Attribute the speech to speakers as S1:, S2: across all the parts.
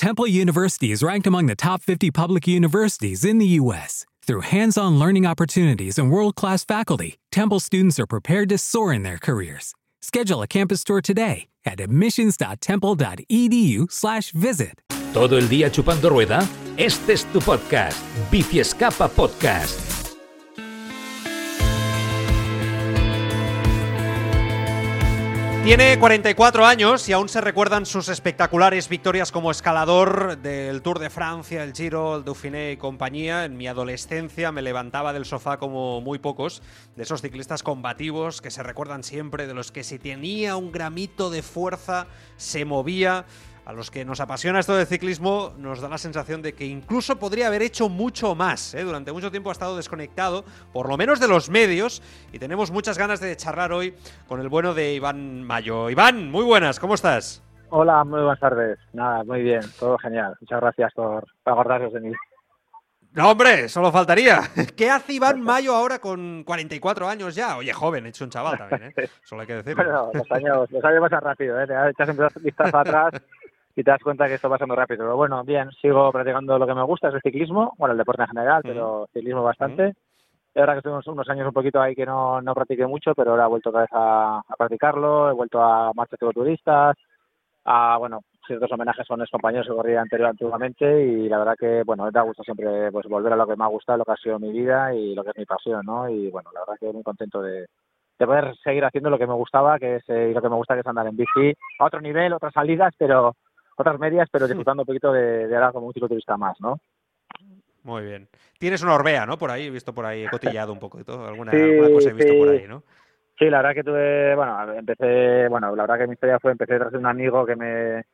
S1: Temple University is ranked among the top 50 public universities in the U.S. Through hands on learning opportunities and world class faculty, Temple students are prepared to soar in their careers. Schedule a campus tour today at admissions.temple.edu/slash visit.
S2: ¿Todo el día chupando rueda? Este es tu podcast, Bici Escapa Podcast.
S3: Tiene 44 años y aún se recuerdan sus espectaculares victorias como escalador del Tour de Francia, el Giro, el Dauphiné y compañía. En mi adolescencia me levantaba del sofá como muy pocos, de esos ciclistas combativos que se recuerdan siempre, de los que si tenía un gramito de fuerza se movía a los que nos apasiona esto del ciclismo, nos da la sensación de que incluso podría haber hecho mucho más. ¿eh? Durante mucho tiempo ha estado desconectado, por lo menos de los medios, y tenemos muchas ganas de charlar hoy con el bueno de Iván Mayo. Iván, muy buenas, ¿cómo estás?
S4: Hola, muy buenas tardes. Nada, muy bien, todo genial. Muchas gracias por, acordaros de mí.
S3: No, hombre, solo faltaría. ¿Qué hace Iván Mayo ahora con 44 años ya? Oye, joven, hecho un chaval también, ¿eh? Solo hay que decirlo.
S4: bueno, los años, los años pasan rápido, ¿eh? Te echas un vistazo atrás y te das cuenta que esto pasa muy rápido. Pero bueno, bien, sigo practicando lo que me gusta, es el ciclismo, bueno, el deporte en general, pero ciclismo bastante. Y ahora que estuvimos unos años un poquito ahí que no, no practiqué mucho, pero ahora he vuelto otra vez a, practicarlo, he vuelto a marchas turistas, a, bueno, ciertos homenajes a unos compañeros que corría anterior, antiguamente y la verdad que, bueno, me da gusto siempre pues volver a lo que me ha gustado, lo que ha sido mi vida y lo que es mi pasión, ¿no? Y bueno, la verdad que muy contento de, de poder seguir haciendo lo que me gustaba, que es eh, lo que me gusta que es andar en bici a otro nivel, otras salidas, pero otras medias, pero disfrutando un poquito de, de ahora como un cicloturista más, ¿no?
S3: Muy bien. Tienes una Orbea, ¿no? Por ahí, he visto por ahí, he cotillado un poco y todo. Alguna, alguna cosa he visto por ahí, ¿no?
S4: Sí, la verdad que tuve, bueno, empecé, bueno, la verdad que mi historia fue, empecé tras de un amigo que me,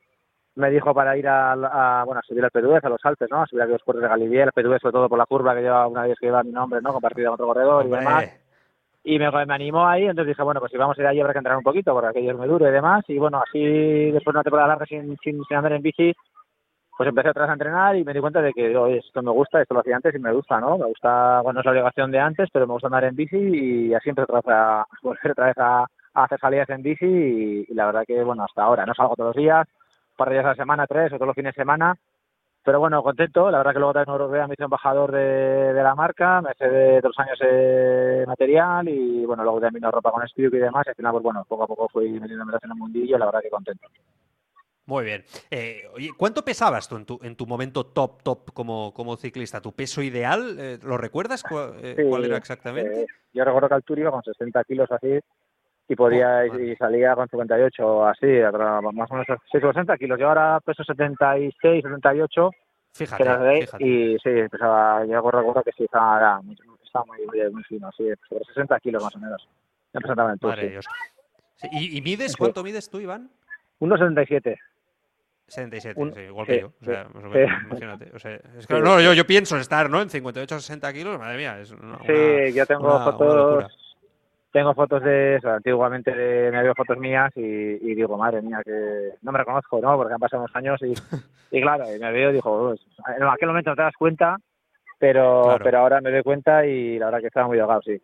S4: me dijo para ir a, a bueno, a subir al Pedúez, a los Alpes, ¿no? A subir a los puertos de Galibier, el Pedúez sobre todo por la curva que lleva una vez que lleva mi nombre, ¿no? Compartido con otro corredor y demás y me, me, animó ahí, entonces dije, bueno, pues si vamos a ir allí habrá que entrar un poquito, porque aquello es muy duro y demás, y bueno, así después de una temporada larga sin, sin, sin andar en bici, pues empecé vez a entrenar y me di cuenta de que esto me gusta, esto lo hacía antes y me gusta, ¿no? Me gusta, bueno, es la obligación de antes, pero me gusta andar en bici y así empecé otra vez a volver otra vez a, hacer salidas en bici y, la verdad que, bueno, hasta ahora, no salgo todos los días, un par de días a la semana, tres o todos los fines de semana, pero bueno, contento. La verdad que luego también Europea me hice embajador de, de la marca, me cede dos años de material y bueno, luego también vino ropa con Spiuk y demás. Y al final, pues bueno, poco a poco fui metiéndome en el mundillo, la verdad que contento.
S3: Muy bien. Eh, oye, ¿cuánto pesabas tú en tu, en tu momento top, top como, como ciclista? ¿Tu peso ideal? Eh, ¿Lo recuerdas? Eh, ¿Cuál, era exactamente?
S4: yo recuerdo que al Tour iba con 60 kilos así y podía oh, y, salía con 58 así, más o menos 60 kilos. Yo ahora peso 76, 78.
S3: Fíjate, fíjate.
S4: Y sí, pesaba, yo recuerdo que sí, estaba, muy, estaba muy, muy, fino, sí, sobre 60 kilos más o menos.
S3: Madre Dios. ¿Y, ¿Y, mides? ¿Cuánto mides tú, Iván?
S4: 1,77.
S3: 77, sí, igual que yo. O sea, imagínate. O sea, es que, no, yo, yo pienso estar ¿no? en 58 o 60 kilos, madre mía. Es una,
S4: sí, yo tengo fotos tengo fotos de eso, antiguamente de, me veo fotos mías y, digo, madre mía, que no me reconozco, ¿no? Porque han pasado unos años y, y claro, y me veo y digo, en aquel momento no te das cuenta, pero, pero ahora me doy cuenta y la verdad que estaba muy ahogado, sí.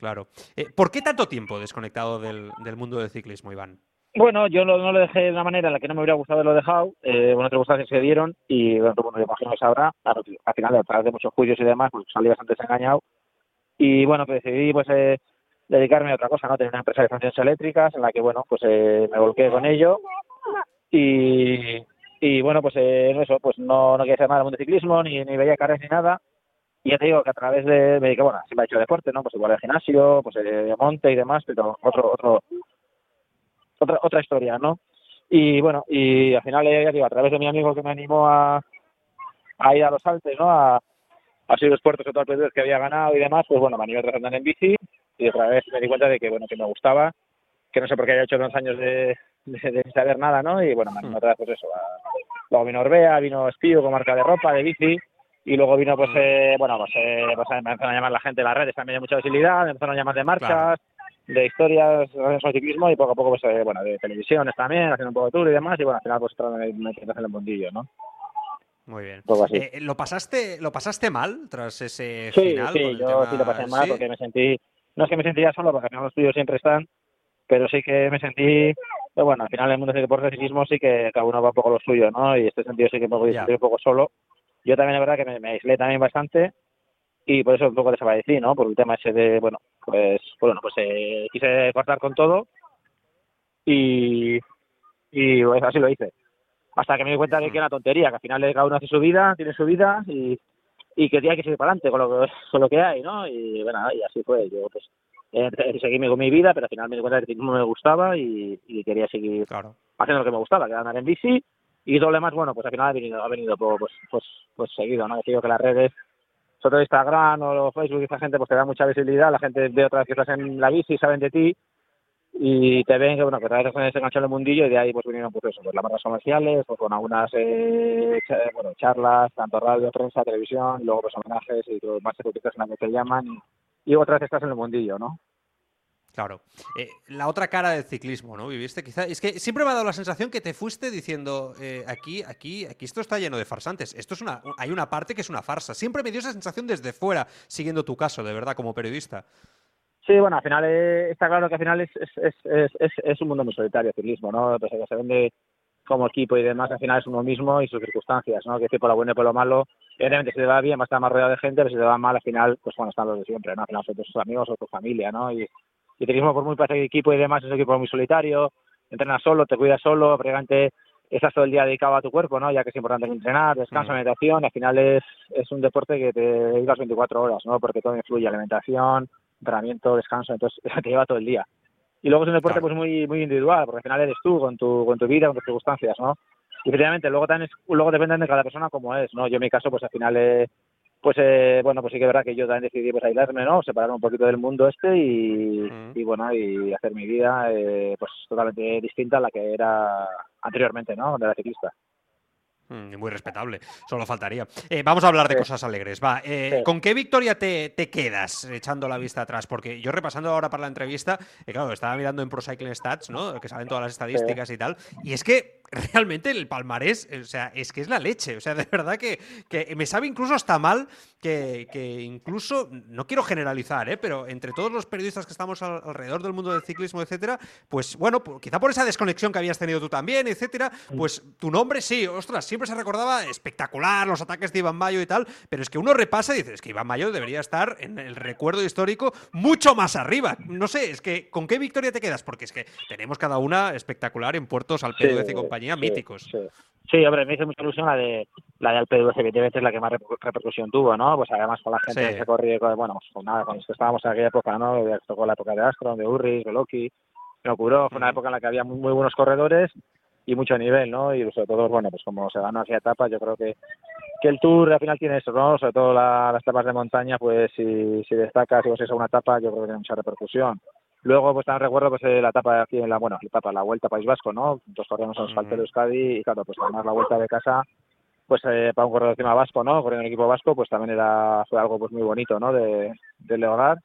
S3: Claro. Eh, ¿Por qué tanto tiempo desconectado del, del mundo del ciclismo, Iván?
S4: Bueno, yo no, lo dejé de una manera en la que no me hubiera gustado haberlo dejado, eh, bueno, cosas se dieron y bueno, yo imagino que sabrá, al final, a través de muchos juicios y demás, pues salí bastante desengañado y bueno, pues decidí pues eh, dedicarme a otra cosa, ¿no? Tener una empresa de funciones eléctricas en la que, bueno, pues eh, me volqué con ello y, y bueno, pues eh, eso, pues no, no quería hacer nada de ciclismo, ni, ni veía carreras ni nada. Y ya te digo que a través de, me dediqué, bueno, siempre he hecho deporte, ¿no? Pues igual el gimnasio, pues eh, monte y demás, pero otro, otro, otra, otra historia, ¿no? Y bueno, y al final, ya digo, a través de mi amigo que me animó a, a ir a los Alpes, ¿no? A, a los puertos todo el que había ganado y demás, pues bueno, me animé a andar en bici y otra vez me di cuenta de que bueno que me gustaba que no sé por qué había hecho dos años de, de, saber nada no y bueno me otra vez pues eso luego vino Orbea vino Espío con marca de ropa de bici y luego vino pues eh, bueno pues, eh, pues me empezaron a llamar la gente de las redes también de mucha visibilidad me empezaron a llamar de marcas de historias de ciclismo y poco a poco pues eh, bueno de televisiones también haciendo un poco de tour y demás y bueno al final pues me en el mundillo no
S3: muy bien. Eh, ¿lo, pasaste, ¿Lo pasaste mal tras ese
S4: sí,
S3: final?
S4: Sí, yo sí lo pasé mal porque me sentí no es que me sentía solo, porque al final los tuyos siempre están, pero sí que me sentí Pero bueno, al final en el mundo del deporte de ciclismo sí que cada uno va un poco lo suyo, ¿no? Y en este sentido sí que me voy a sentir un poco solo. Yo también, es verdad que me, me aislé también bastante y por eso un poco desaparecí, ¿no? Por el tema ese de, bueno, pues, bueno, pues eh, quise cortar con todo y, y pues, así lo hice. Hasta que me di cuenta de que era una tontería, que al final cada uno hace su vida, tiene su vida y, y que tiene que seguir para adelante con lo que, con lo que hay, ¿no? Y bueno, y así fue. Yo pues eh, seguí con mi vida, pero al final me di cuenta de que no me gustaba y, y quería seguir
S3: Claro.
S4: haciendo lo que me gustaba, que era andar en bici. Y doble más, bueno, pues al final ha venido, ha venido pues, pues, pues seguido, ¿no? Yo digo que las redes, sobre todo Instagram o Facebook, esa gente pues te da mucha visibilidad, la gente ve otra vez que estás en la bici, saben de ti y te ven que bueno que otra vez estás enganchado en el mundillo y de ahí pues vinieron pues eso, pues las marcas comerciales, pues con algunas eh, cha- bueno, charlas, tanto radio, prensa, televisión, luego pues homenajes y todo, más etiquetas en las que te llaman y, y otra vez estás en el mundillo, ¿no?
S3: Claro. Eh, la otra cara del ciclismo, ¿no? Viviste quizá. Es que siempre me ha dado la sensación que te fuiste diciendo eh, aquí, aquí, aquí esto está lleno de farsantes. Esto es una. Hay una parte que es una farsa. Siempre me dio esa sensación desde fuera, siguiendo tu caso, de verdad, como periodista.
S4: Sí, bueno, al final eh, está claro que al final es, es, es, es, un mundo muy solitario el ciclismo, ¿no? Pese a que se vende como equipo y demás, al final es uno mismo y sus circunstancias, ¿no? Que decir, por lo bueno y por lo malo, evidentemente si te va bien va a estar más rodeado de gente, pero si te va mal, al final, pues bueno, están los de siempre, ¿no? Al final son tus amigos o tu familia, ¿no? Y, y el ciclismo, por muy parece que equipo y demás, es un equipo muy solitario, entrenas solo, te cuidas solo, prácticamente estás todo el día dedicado a tu cuerpo, ¿no? Ya que es importante entrenar, descanso,
S3: Mm.
S4: meditación, al final es, es un deporte que te dedicas 24 horas, ¿no? Porque todo influye, alimentación, entrenamiento, descanso, entonces te lleva todo el día. Y luego es un deporte pues muy muy individual, porque al final eres tú con tu con tu vida, con tus circunstancias, ¿no? Y efectivamente, luego también es- luego depende de cada persona como es, ¿no? Yo en mi caso, pues al final eh, pues eh, bueno, pues sí que es verdad que yo también decidí pues aislarme, ¿no? Separarme un poquito del mundo este y,
S3: Mm.
S4: y bueno, y hacer mi vida eh, pues totalmente distinta a la que era anteriormente, ¿no? De la ciclista.
S3: Mm, Muy respetable, solo faltaría. Eh, vamos a hablar de
S4: Sí.
S3: cosas alegres. Va, eh,
S4: Sí.
S3: ¿con qué victoria te, te quedas echando la vista atrás? Porque yo repasando ahora para la entrevista, eh, claro, estaba mirando en Pro Cycling Stats, ¿no? Que salen todas las estadísticas y tal. Y es que realmente el palmarés, eh, o sea, es que es la leche. O sea, de verdad que, que me sabe incluso hasta mal que, que incluso, no quiero generalizar, ¿eh? Pero entre todos los periodistas que estamos al- alrededor del mundo del ciclismo, etcétera, pues bueno, pues, quizá por esa desconexión que habías tenido tú también, etcétera, pues tu nombre sí, ostras, siempre se recordaba espectacular los ataques de Iván Mayo y tal, pero es que uno repasa y dice, es que Iván Mayo debería estar en el recuerdo histórico mucho más arriba. No sé, es que ¿con qué victoria te quedas? Porque es que tenemos cada una espectacular en puertos Alpeduz y compañía
S4: sí,
S3: míticos.
S4: Sí, Sí, hombre, me hizo mucha ilusión la de la de Alpeduz, evidentemente es la que más reper- repercusión tuvo, ¿no? Pues además con la gente que se corría, bueno, pues con nada, con los que estábamos en aquella época, ¿no? Tocó la época de Astron, de Urris, de Loki, de Ocuró, fue una época en la que había muy, muy buenos corredores y mucho nivel, ¿no? Y sobre todo, bueno, pues como se ganó aquella etapa, yo creo que que el Tour al final tiene eso, ¿no? Sobre todo la- las etapas de montaña, pues si, si destacas, si consigues una etapa, yo creo que tiene mucha repercusión. Luego, pues también recuerdo pues eh, la etapa aquí en la, bueno, la etapa, la Vuelta a País Vasco, ¿no? En los
S3: Ujú.
S4: Falter de Euskadi y claro, pues además la Vuelta de casa, pues eh, para un corredor encima vasco, ¿no? Corriendo en equipo vasco, pues también era, fue algo pues muy bonito, ¿no? De, de lograr.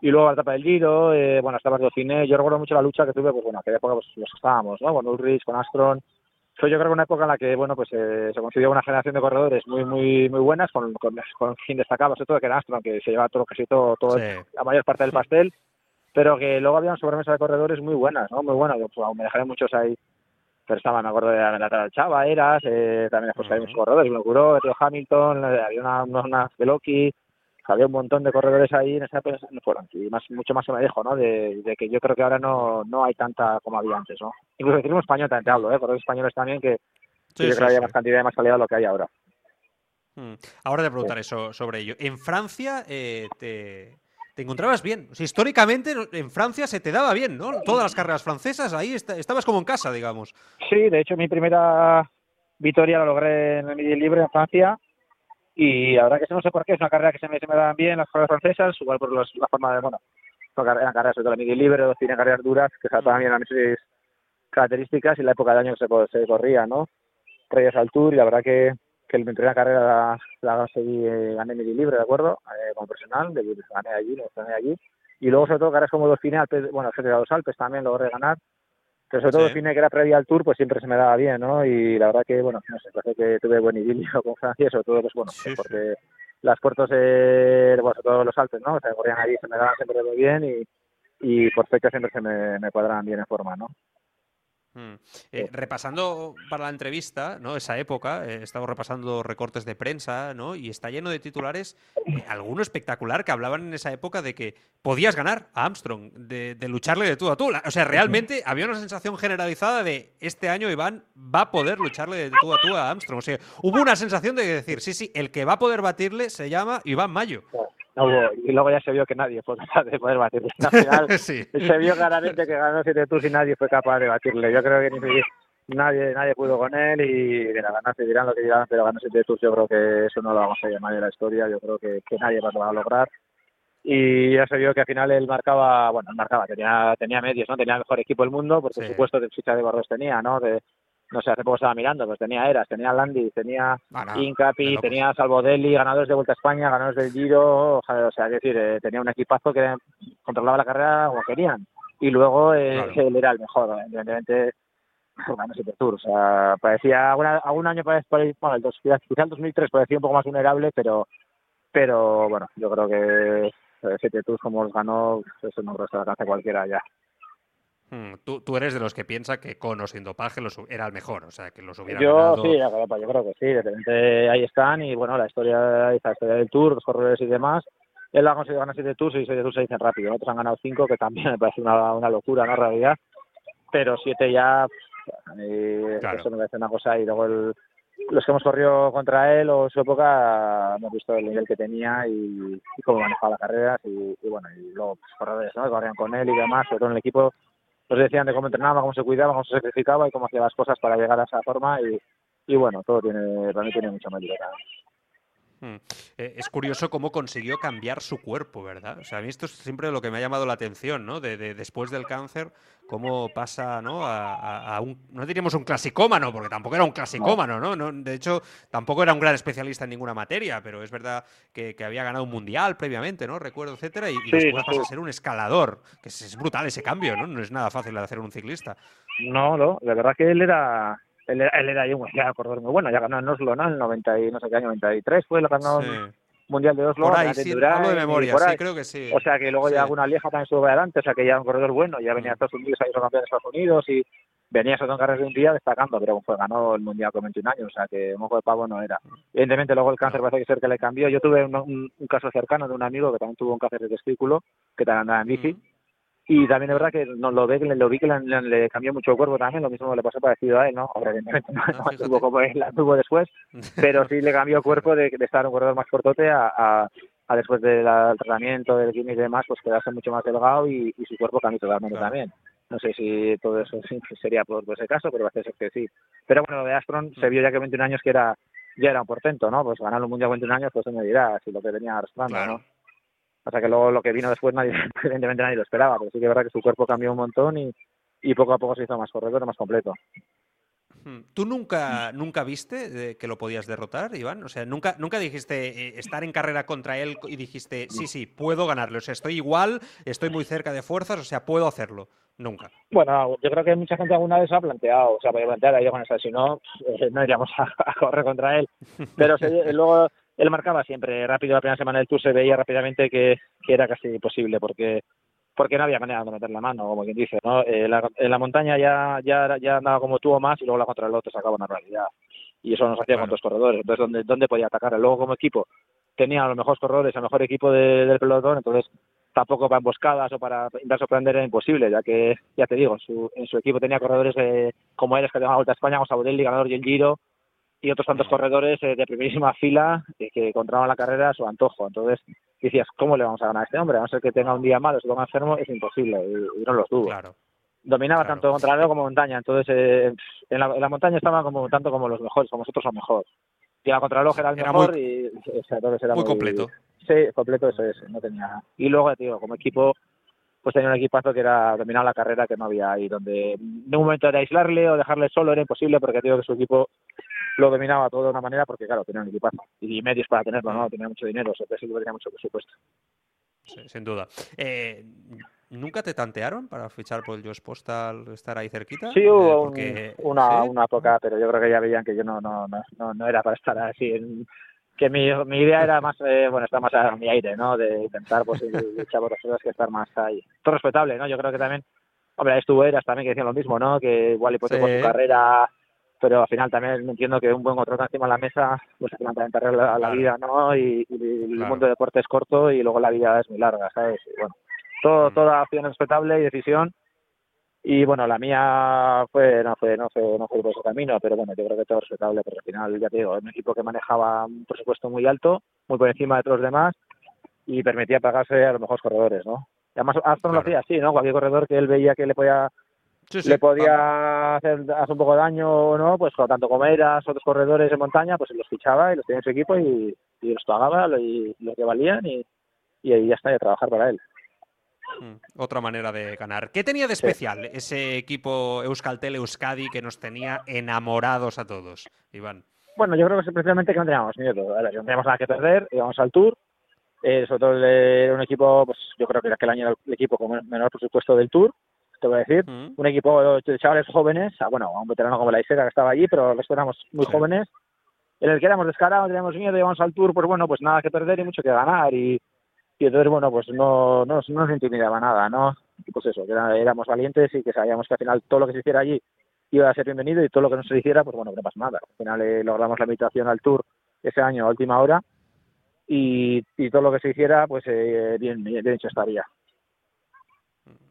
S4: Y luego la etapa del Giro, eh, bueno, estabas Dauphiné, yo recuerdo mucho la lucha que tuve, pues bueno, aquella época pues los estábamos, ¿no? Con Ulrich, con Astron, fue yo creo que una época en la que bueno pues eh, se consiguió una generación de corredores muy muy muy buenas con, con, con quien destacaba sobre todo que era Astron que se llevaba todo casi todo, todo
S3: Sí.
S4: la mayor parte del pastel pero que luego había una sobremesa de corredores muy buenas no muy buenas pues, me dejaré muchos ahí pero estaban me acuerdo de la, la Chava Eras eh, también después había
S3: Ujú.
S4: muchos corredores me curó Tío Hamilton había una, unas unas de Loki había un montón de corredores ahí en esa época no fueron y más mucho más se me dijo no de, de que yo creo que ahora no no hay tanta como había antes no incluso el ciclismo español también te hablo eh corredores españoles también que
S3: Sí,
S4: yo
S3: sí,
S4: creo que había más cantidad y más calidad de lo que hay ahora.
S3: Mm. Ahora te preguntaré so- sobre ello. En Francia eh, te, te encontrabas bien. O sea, históricamente en Francia se te daba bien, ¿no? Todas las carreras francesas, ahí esta- estabas como en casa, digamos.
S4: Sí, de hecho mi primera victoria la logré en el Midi Libre en Francia y verdad que no sé por qué, es una carrera que se me, se me dan bien las carreras francesas, igual por los- la forma de, bueno, eran carreras sobre todo la Midi Libre, dos tienen carreras duras que se bien a mis características y la época de año que se, se corría, ¿no? Previas al Tour y la verdad que, que mi primera carrera la, la conseguí, eh, gané Midi Libre, ¿de acuerdo? Eh, como profesional, de, gané allí, lo gané allí. Y luego sobre todo carreras como Dauphine, Alpes, bueno, el de los Alpes también logré ganar pero sobre todo
S3: Sí.
S4: el cine que era previa al tour, pues siempre se me daba bien, ¿no? Y la verdad que, bueno, no sé, parece que tuve buen idilio con Francia, sobre todo, pues bueno,
S3: Sí,
S4: pues porque las puertos, eh, bueno, sobre todo los Alpes, ¿no? Se corrían allí, se me daban siempre muy bien y, y por fecha siempre se me, me cuadraban bien en forma, ¿no?
S3: Mm. Eh, repasando para la entrevista, ¿no? Esa época, eh, he estado repasando recortes de prensa, ¿no? Y está lleno de titulares, eh, alguno espectacular, que hablaban en esa época de que podías ganar a Armstrong, de, lucharle de tú a tú. O sea, realmente había una sensación generalizada de este año Iván va a poder lucharle de tú a tú a Armstrong. O sea, hubo una sensación de decir, sí, sí, el que va a poder batirle se llama Iván Mayo.
S4: Y luego ya se vio que nadie fue capaz de poder batirle. Al final se vio claramente que ganó siete tú y nadie fue capaz de batirle. Yo creo que ni nadie nadie pudo con él y de la ganarse dirán lo que dirán, pero ganarse siete tú yo creo que eso no lo vamos a llamar en la historia. Yo creo que, que nadie va a lograr y ya se vio que al final él marcaba, bueno, marcaba, tenía tenía medios, ¿no? Tenía el mejor equipo del mundo, por supuesto de ficha de gordos tenía, ¿no? De, no sé, hace poco estaba mirando, pues tenía Eras, tenía Landi, tenía Incapi, tenía Salvodelli, ganadores de Vuelta a España, ganadores del Giro, o sea, es decir, eh, tenía un equipazo que controlaba la carrera como querían. Y luego eh, él era el mejor, evidentemente, bueno, Super Tour, o sea, parecía, algún año parecía, bueno, el, quizá el 2003 parecía un poco más vulnerable, pero, pero bueno, yo creo que Siete Tours como los ganó, eso no resta alcance cualquiera ya.
S3: Hmm, tú, tú, eres de los que piensa que con o sin dopaje los, era el mejor, o sea, que los hubiera
S4: yo,
S3: ganado...
S4: Sí, yo creo que sí, de repente ahí están y bueno, la historia, la historia del Tour, los corredores y demás, él ha conseguido ganar siete Tours y siete Tours se dicen rápido, otros han ganado cinco, que también me parece una, una locura, ¿no? En realidad, pero siete ya, eso me parece una cosa y luego el, los que hemos corrido contra él o su época hemos visto el nivel que tenía y, cómo manejaba las carreras y, bueno, y luego pues, corredores ¿no? que corrían con él y demás, sobre todo en el equipo nos decían de cómo entrenaba, cómo se cuidaba, cómo se sacrificaba y cómo hacía las cosas para llegar a esa forma y, y bueno, todo tiene, para mí tiene mucha mérito.
S3: Hmm. Eh, es curioso cómo consiguió cambiar su cuerpo, ¿verdad? O sea, a mí esto es siempre lo que me ha llamado la atención, ¿no? De, después del cáncer, cómo pasa, ¿no? A, un, no diríamos un clasicómano, porque tampoco era un clasicómano, ¿no? De hecho, tampoco era un gran especialista en ninguna materia, pero es verdad que, había ganado un mundial previamente, ¿no? Recuerdo, etcétera, y, después pasa a ser un escalador, que es, brutal ese cambio, ¿no? No es nada fácil de hacer un ciclista.
S4: No, no, la verdad que él era él, él era un corredor muy bueno, ya ganó en Oslo, ¿no? En el 90 y no sé qué año, 93 fue, lo ganó Mundial de Oslo.
S3: Por ahí, sí, de memoria, sí, creo que sí.
S4: O sea que luego ya alguna lieja también estuvo adelante, o sea que ya un corredor bueno, ya venía a Estados Unidos, ido campeón de Estados Unidos y venía todo en carreras de un día destacando, pero fue, ganó el Mundial con 21 años, o sea que mojo de pavo no era. Evidentemente luego el cáncer parece que ser que le cambió. Yo tuve un, caso cercano de un amigo que también tuvo un cáncer de testículo, que también andaba en bici, y también es verdad que no, lo, ve, lo vi que le, cambió mucho el cuerpo también, lo mismo le pasó parecido a él, ¿no? Evidentemente no, no tuvo como él la tuvo después, pero sí le cambió el cuerpo de, de estar un corredor más cortote a, a, a después del tratamiento, del químico y demás, pues quedarse mucho más delgado y, y su cuerpo cambió totalmente también. No sé si todo eso sería por, ese caso, pero parece ser que sí. Pero bueno, de Astron se vio ya que 21 años que era ya era un portento, ¿no? Pues ganar un mundial 21 años, pues se me dirá si lo que venía arrastrando, ¿no? O sea que luego lo que vino después nadie, evidentemente nadie lo esperaba, pero sí que es verdad que su cuerpo cambió un montón y, y poco a poco se hizo más corredor, más completo.
S3: Hmm. ¿Tú nunca, nunca viste que lo podías derrotar, Iván? O sea, nunca, nunca dijiste eh, estar en carrera contra él y dijiste, sí, sí, puedo ganarle. O sea, estoy igual, estoy muy cerca de fuerzas, o sea, puedo hacerlo. Nunca.
S4: Bueno, yo creo que mucha gente alguna vez ha planteado, o sea, podría plantear ahí con esa, si no, eh, no iríamos a, correr contra él. Pero luego él marcaba siempre rápido la primera semana del Tour, se veía rápidamente que, era casi imposible porque porque no había manera de meter la mano, como quien dice, ¿no? Eh, en la montaña ya, ya, ya andaba como tuvo más y luego la contra el otro sacaba una realidad. Y eso nos hacía con dos corredores. Entonces, ¿dónde, ¿dónde podía atacar? Luego, como equipo, tenía los mejores corredores, el mejor equipo del pelotón, entonces tampoco para emboscadas o para intentar sorprender era imposible, ya que, ya te digo, en su equipo tenía corredores como él, que de la Vuelta a España, como Sabodelli, ganador y el Giro, y otros tantos corredores eh, de primerísima fila que, que encontraban la carrera a su antojo. Entonces decías, ¿cómo le vamos a ganar a este hombre? A no ser que tenga un día malo, se ponga enfermo, es imposible, y, no lo tuvo. Dominaba tanto contra el como montaña, entonces eh, en, la, montaña estaban como tanto como los mejores, como nosotros son mejor. Y la contrarreloj era el mejor y
S3: entonces era muy, completo.
S4: Sí, completo eso es, no tenía. Y luego, digo, como equipo, pues tenía un equipazo que era dominar la carrera que no había ahí, donde en un momento de aislarle o dejarle solo era imposible porque digo que su equipo lo dominaba todo de una manera porque, claro, tenía un equipazo y medios para tenerlo, ¿no? Tenía mucho dinero, o sea, sí tenía mucho presupuesto.
S3: Sí, sin duda. Eh, ¿Nunca te tantearon para fichar por el Josh Postal, estar ahí cerquita?
S4: Sí, hubo eh, una, una época, pero yo creo que ya veían que yo no, no, no, no era para estar así. En, que mi, mi idea era más, eh, bueno, estar más a mi aire, ¿no? De intentar, pues, luchar por las cosas que estar más ahí. Todo respetable, ¿no? Yo creo que también Hombre, estuvo Eras también que decían lo mismo, ¿no? Que igual hipotecó
S3: Sí.
S4: su carrera, pero al final también entiendo que un buen contrato encima de la mesa, pues te arregla la
S3: Claro.
S4: vida, ¿no? Y, y el
S3: Claro.
S4: mundo del deporte es corto y luego la vida es muy larga, ¿sabes? Y bueno, todo,
S3: Mm.
S4: toda acción es respetable y decisión. Y bueno, la mía fue, no fue, no fue, no fue por ese camino, pero bueno, yo creo que todo es respetable, porque al final, ya te digo, es un equipo que manejaba un presupuesto muy alto, muy por encima de todos los demás, y permitía pagarse a los mejores corredores, ¿no? Y además Aston lo
S3: Claro.
S4: hacía así, ¿no? Cualquier corredor que él veía que le podía
S3: Sí, sí,
S4: le podía hacer, hacer un poco de daño o no, pues tanto como Eras, otros corredores de montaña, pues los fichaba y los tenía en su equipo y, y los pagaba lo- y lo que valían y, y ahí ya está, a trabajar para él.
S3: Mm, Otra manera de ganar. ¿Qué tenía de especial ese equipo Euskaltel Euskadi que nos tenía enamorados a todos, Iván?
S4: Bueno, yo creo que especialmente que no teníamos miedo, no teníamos nada que perder, íbamos al Tour, eh, sobre todo eh, era un equipo, pues yo creo que era aquel año era el equipo con menor presupuesto del Tour, te voy a decir, un equipo de chavales jóvenes, ah, bueno, a un veterano como la Isera que estaba allí, pero los éramos muy
S3: Sí.
S4: jóvenes, en el que éramos descarados, teníamos miedo, íbamos al Tour, pues bueno, pues nada que perder y mucho que ganar, y, y entonces, bueno, pues no, no, no nos intimidaba nada, ¿no? Y pues eso, que era- éramos valientes y que sabíamos que al final todo lo que se hiciera allí iba a ser bienvenido y todo lo que no se hiciera, pues bueno, no pasa nada. Al final eh, logramos la invitación al Tour ese año a última hora y, y todo lo que se hiciera, pues eh, bien, bien hecho estaría.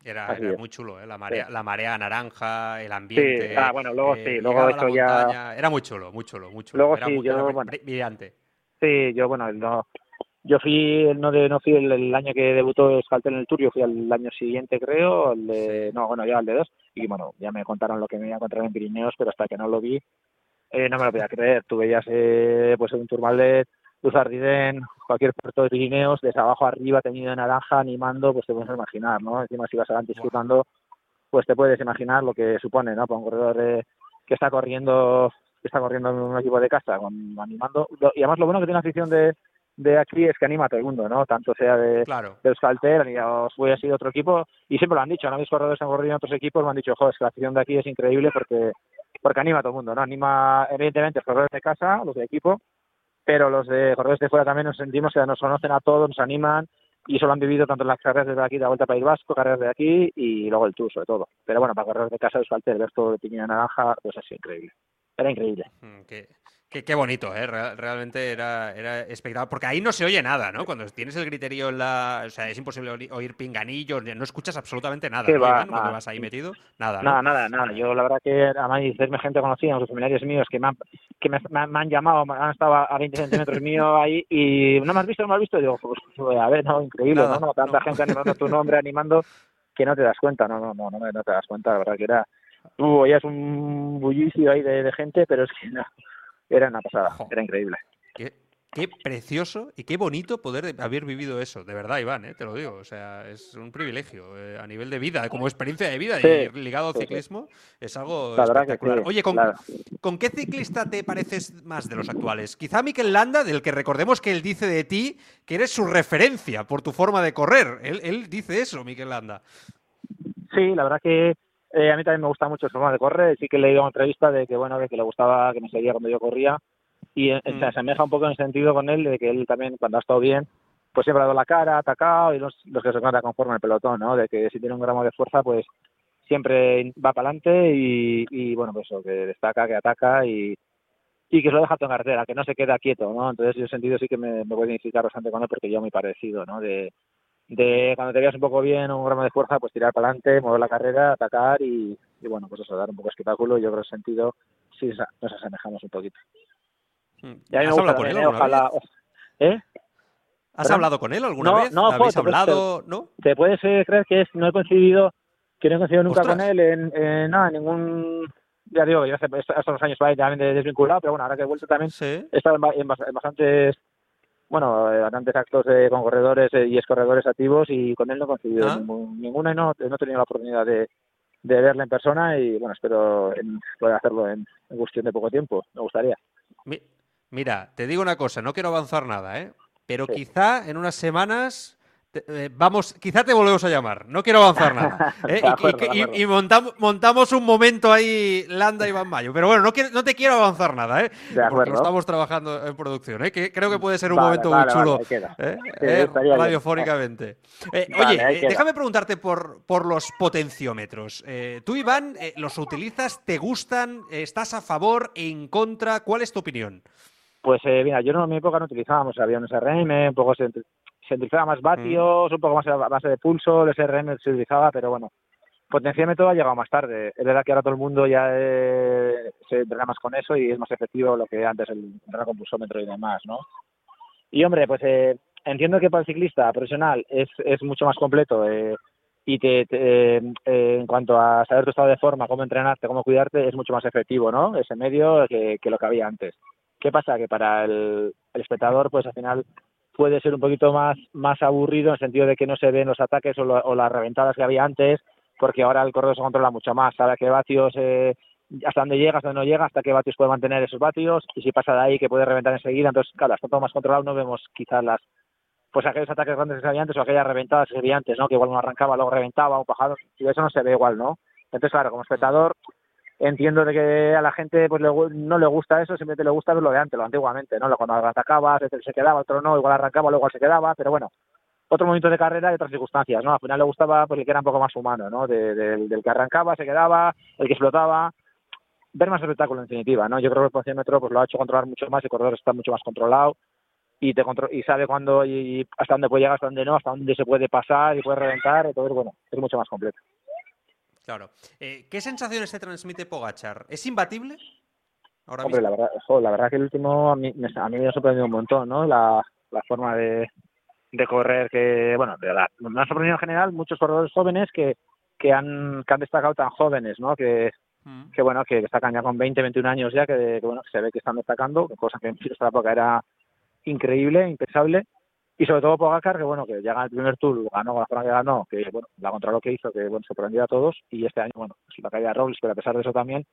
S3: Era, muy chulo, ¿eh? la, marea,
S4: Sí.
S3: la marea naranja, el ambiente.
S4: ah, bueno, luego
S3: eh,
S4: sí, luego
S3: la
S4: ya-
S3: Era muy chulo, muy chulo, muy chulo.
S4: Luego
S3: era
S4: sí,
S3: muy-
S4: yo,
S3: era
S4: bueno.
S3: bri- brillante.
S4: Sí, yo bueno, no, yo fui no de, no fui el, el año que debutó Euskaltel en el Tour, yo fui al año siguiente creo, el de,
S3: Sí.
S4: no, bueno, ya al de dos y bueno, ya me contaron lo que me iba a encontrar en Pirineos, pero hasta que no lo vi eh, no me lo podía creer. Tú veías eh, pues un Tourmalet, Ardiden, cualquier puerto de Pirineos, desde abajo arriba tenido de naranja, animando, pues te puedes imaginar, ¿no? Encima si vas adelante disfrutando, pues te puedes imaginar lo que supone, ¿no? Para un corredor eh, que está corriendo que está corriendo en un equipo de casa, con, animando. Y además lo bueno que tiene la afición de, de aquí es que anima a todo el mundo, ¿no? Tanto sea de,
S3: Claro.
S4: de Euskaltel, ni os voy a sido otro equipo, y siempre lo han dicho, ¿no? Mis corredores han corrido en otros equipos, me han dicho, joder, es que la afición de aquí es increíble porque porque anima a todo el mundo, ¿no? Anima, evidentemente, los corredores de casa, los de equipo, pero los de corredores de fuera también nos sentimos que nos conocen a todos, nos animan, y eso lo han vivido tanto las carreras desde aquí de la Vuelta a País Vasco, carreras de aquí, y luego el Tour, sobre todo. Pero bueno, para corredores de casa de Euskaltel, ver todo de piña naranja, pues es increíble. Era increíble.
S3: Mm, qué- qué bonito, ¿eh? Real- realmente era, era espectacular. Porque ahí no se oye nada, ¿no? Cuando tienes el griterío en la. O sea, es imposible oír pinganillos, no escuchas absolutamente nada.
S4: Qué
S3: ¿no,
S4: va, nada.
S3: vas ahí metido, nada. ¿no?
S4: Nada, nada, nada. Yo la verdad que además decirme gente conocida, los familiares míos que me han, que me, me han- me han llamado, me han estado a 20 centímetros mío ahí y no me has visto, no me has visto. Y digo, pues a ver, no, increíble,
S3: Nada,
S4: ¿no? no tanta gente animando tu nombre, animando que no te das cuenta, no, no, no, no, no te das cuenta, la verdad que era, tú oías un bullicio ahí de, de gente, pero es que no, era una pasada, era increíble.
S3: Qué, qué precioso y qué bonito poder de- haber vivido eso. De verdad, Iván, ¿eh? te lo digo. O sea, es un privilegio eh, a nivel de vida, como experiencia de vida
S4: Sí,
S3: y ligado al
S4: sí, sí.
S3: ciclismo. Es algo
S4: La verdad que
S3: espectacular.
S4: sí,
S3: Oye, ¿con,
S4: claro.
S3: ¿con qué ciclista te pareces más de los actuales? Quizá Mikel Landa, del que recordemos que él dice de ti que eres su referencia por tu forma de correr. Él, él dice eso, Mikel Landa.
S4: Sí, la verdad que eh, a mí también me gusta mucho su forma de correr. Sí que he leído una entrevista de que bueno, de que le gustaba que me seguía cuando yo corría y eh,
S3: Mm.
S4: se asemeja un poco en el sentido con él de que él también cuando ha estado bien, pues siempre ha dado la cara, ha atacado y los, los que se encuentran conforme el pelotón, ¿no? De que si tiene un gramo de fuerza, pues siempre va para adelante y, y bueno, pues eso, que destaca, que ataca y y que se lo deja todo en carretera, que no se queda quieto, ¿no? Entonces, en ese sentido sí que me, me voy a identificar bastante con él porque yo muy parecido, ¿no? De, de cuando te veas un poco bien, un gramo de fuerza, pues tirar para adelante, mover la carrera, atacar y, y bueno, pues eso, dar un poco de espectáculo. Yo creo que sentido sí nos asemejamos un poquito.
S3: Mm.
S4: Y a mí me
S3: ¿Has
S4: gusta
S3: hablado con él
S4: ojalá...
S3: vez?
S4: ¿Eh?
S3: ¿Has
S4: ¿Perdón?
S3: hablado con él alguna
S4: No,
S3: vez?
S4: no,
S3: ¿Habéis
S4: Joder, pues,
S3: hablado? ¿No?
S4: ¿Te puedes eh, creer que es- no he coincidido, que no he coincidido nunca
S3: Ostras.
S4: con él en, en nada, en ningún... Ya digo, yo hace, hace unos años también de- desvinculado, pero bueno, ahora que he vuelto también
S3: Sí.
S4: he estado en, en en bastantes bueno eh, bastantes actos de, con corredores eh, y excorredores activos y con él no he conseguido
S3: Ah.
S4: ningún- ninguna y no, no he tenido la oportunidad de, de verle en persona y bueno espero en- poder hacerlo en, en cuestión de poco tiempo me gustaría
S3: Mi- Mira, te digo una cosa, no quiero avanzar nada, ¿eh? Pero
S4: Sí.
S3: quizá en unas semanas eh, vamos, quizá te volvemos a llamar, no quiero avanzar nada. ¿eh? y, montamos, un momento ahí, Landa y Van Mayo. Pero bueno, no, no te quiero avanzar nada, ¿eh? porque estamos trabajando en producción, ¿eh? que creo que puede ser un momento muy chulo ¿eh? radiofónicamente. oye, déjame preguntarte por, por los potenciómetros. tú, Iván, ¿los utilizas? ¿Te gustan? ¿Estás a favor? ¿En contra? ¿Cuál es tu opinión?
S4: Pues mira, yo en mi época no utilizábamos aviones RM, un poco se utilizaba más vatios, mm. un poco más a base de pulso, el SRM se utilizaba, pero bueno, potenciómetro ha llegado más tarde. Es verdad que ahora todo el mundo ya eh, se entrena más con eso y es más efectivo lo que antes el entrenar con pulsómetro y demás, ¿no? Y hombre, pues eh, entiendo que para el ciclista profesional es, es mucho más completo eh, y te, en cuanto a saber tu estado de forma, cómo entrenarte, cómo cuidarte, es mucho más efectivo, ¿no? Ese medio que, que lo que había antes. ¿Qué pasa? Que para el, el espectador, pues al final puede ser un poquito más, más aburrido en el sentido de que no se ven los ataques o, las reventadas que había antes, porque ahora el corredor se controla mucho más, sabe qué vatios, eh, hasta dónde llega, hasta dónde no llega, hasta qué vatios puede mantener esos vatios, y si pasa de ahí que puede reventar enseguida, entonces, claro, está todo más controlado, no vemos quizás las pues aquellos ataques grandes que había antes o aquellas reventadas que había antes, ¿no? Que igual uno arrancaba, luego reventaba, un pajado, y eso no se ve igual, ¿no? Entonces, claro, como espectador, entiendo de que a la gente pues no le gusta eso, simplemente le gusta verlo de antes, lo antiguamente, ¿no? Cuando atacaba, se, quedaba, otro no, igual arrancaba, luego se quedaba, pero bueno, otro momento de carrera y otras circunstancias, ¿no? Al final le gustaba pues el que era un poco más humano, ¿no? del que arrancaba, se quedaba, el que explotaba, ver más espectáculo en definitiva, ¿no? Yo creo que el potenciómetro pues lo ha hecho controlar mucho más, el corredor está mucho más controlado y te y sabe cuándo y hasta dónde puede llegar, hasta dónde no, hasta dónde se puede pasar y puede reventar, entonces bueno, es mucho más completo.
S3: Claro. Eh, ¿Qué sensaciones te transmite Pogachar? ¿Es imbatible?
S4: Ahora Hombre, la verdad, la verdad que el último a mí, me ha sorprendido un montón, ¿no? La, forma de, correr que, bueno, me ha sorprendido en general muchos corredores jóvenes que, que, han, que han destacado tan jóvenes, ¿no? Que, mm. que bueno, que destacan ya con 20, 21 años ya, que, bueno, se ve que están destacando, cosa que en esta época era increíble, impensable y sobre todo Pogacar que bueno que llega el primer tour ganó la forma que ganó que bueno la contra lo que hizo que bueno sorprendió a todos. Y este año bueno es la caída de Robles pero a pesar de eso también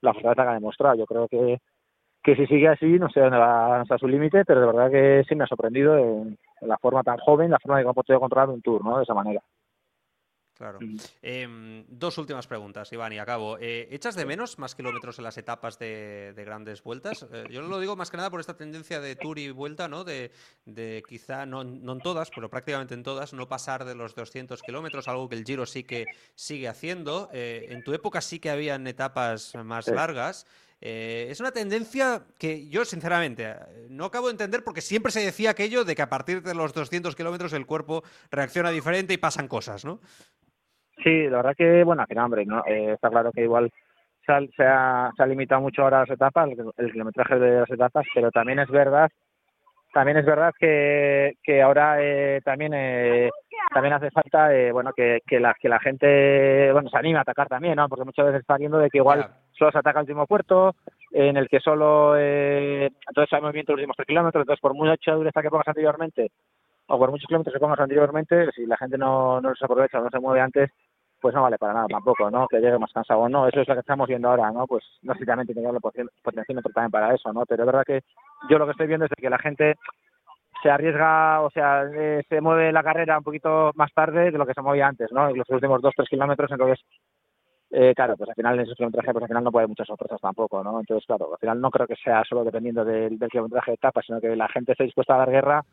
S4: la fortaleza que ha demostrado. Yo creo que que si sigue así no sé dónde va a su límite pero de verdad que sí me ha sorprendido en, la forma tan joven la forma de cómo ha podido controlar un tour no de esa manera
S3: Claro. Em, dos últimas preguntas, Iván, y acabo. Eh, ¿Echas de menos más kilómetros en las etapas de, grandes vueltas? Eh, yo lo digo más que nada por esta tendencia de tour y vuelta, ¿no? De, quizá, no, en todas, pero prácticamente en todas, no pasar de los 200 kilómetros, algo que el Giro sí que sigue haciendo. Eh, en tu época sí que habían etapas más largas. es una tendencia que yo, sinceramente, no acabo de entender porque siempre se decía aquello de que a partir de los 200 kilómetros el cuerpo reacciona diferente y pasan cosas, ¿no?
S4: Sí, la verdad que, bueno, que no, hombre, no, eh, está claro que igual se ha, se ha, se ha limitado mucho ahora las etapas, el, kilometraje de las etapas, pero también es verdad también es verdad que, que ahora eh, también eh, también hace falta eh, bueno que, que la que la gente bueno se anime a atacar también no porque muchas veces está viendo de que igual solo se ataca el último puerto en el que solo eh, entonces hay movimiento los últimos tres kilómetros entonces por mucha dureza que pongas anteriormente o por muchos kilómetros que pongas anteriormente si la gente no no se aprovecha no se mueve antes pues no vale para nada tampoco, ¿no? Que llegue más cansado o no, eso es lo que estamos viendo ahora, ¿no? Pues también tiene que haber potenciómetro también para eso, ¿no? Pero es verdad que yo lo que estoy viendo es que la gente se arriesga, o sea, eh, se mueve la carrera un poquito más tarde de lo que se movía antes, ¿no? En los últimos dos, tres kilómetros, entonces, eh, claro, pues al final en esos kilometrajes, pues al final no puede haber muchas sorpresas tampoco, ¿no? Entonces, claro, al final no creo que sea solo dependiendo del, del kilometraje de etapa, sino que la gente esté dispuesta a dar guerra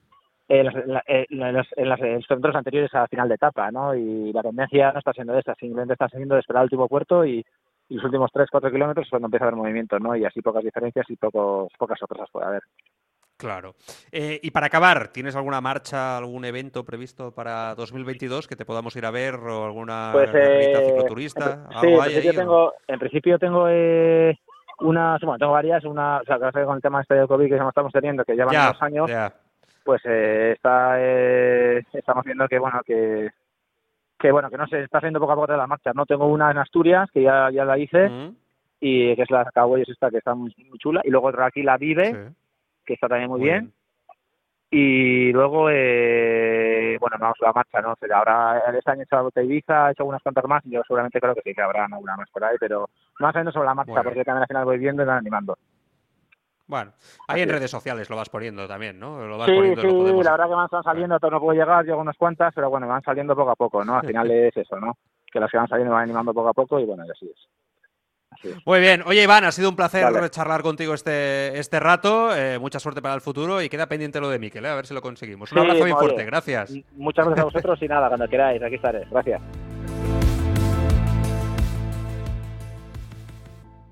S4: en, los, en, los, anteriores a final de etapa, ¿no? Y la tendencia no está siendo esta, simplemente está siendo de esperar el último puerto y, los últimos 3-4 kilómetros es cuando empieza a haber movimiento, ¿no? Y así pocas diferencias y pocos, pocas sorpresas puede haber.
S3: Claro. Eh, y para acabar, ¿tienes alguna marcha, algún evento previsto para 2022 que te podamos ir a ver o alguna
S4: pues, eh, cicloturista? En, sí, en principio, tengo, en principio tengo eh, una, bueno, tengo varias, una, o sea, con el tema este del COVID que estamos teniendo, que llevan unos años, pues eh, está eh, estamos viendo que bueno que que bueno que no se está haciendo poco a poco de la marcha. No tengo una en Asturias que ya, ya la hice y que es la es esta que está muy, chula y luego otra aquí la Vive que está también muy, bien. y luego eh, bueno vamos a la marcha no sé ahora este año he hecho la Ibiza he hecho unas cuantas más y yo seguramente creo que sí que habrá alguna más por ahí pero más o menos sobre la marcha porque también al final voy viendo y van animando
S3: Bueno, ahí en redes sociales lo vas poniendo también, ¿no? Lo vas
S4: sí,
S3: poniendo,
S4: sí,
S3: lo podemos-
S4: la verdad que me están saliendo, todos no puedo llegar, llego unas cuantas, pero bueno, me van saliendo poco a poco, ¿no? Al final es eso, ¿no? Que las que van saliendo me van animando poco a poco y bueno, y así es.
S3: Muy bien. Oye, Iván, ha sido un placer charlar contigo este, este rato. Eh, mucha suerte para el futuro y queda pendiente lo de Miquel, ¿eh? a ver si lo conseguimos. Un
S4: Sí,
S3: abrazo
S4: oye,
S3: fuerte, gracias.
S4: Muchas gracias a vosotros y nada, cuando queráis, aquí estaré. Gracias.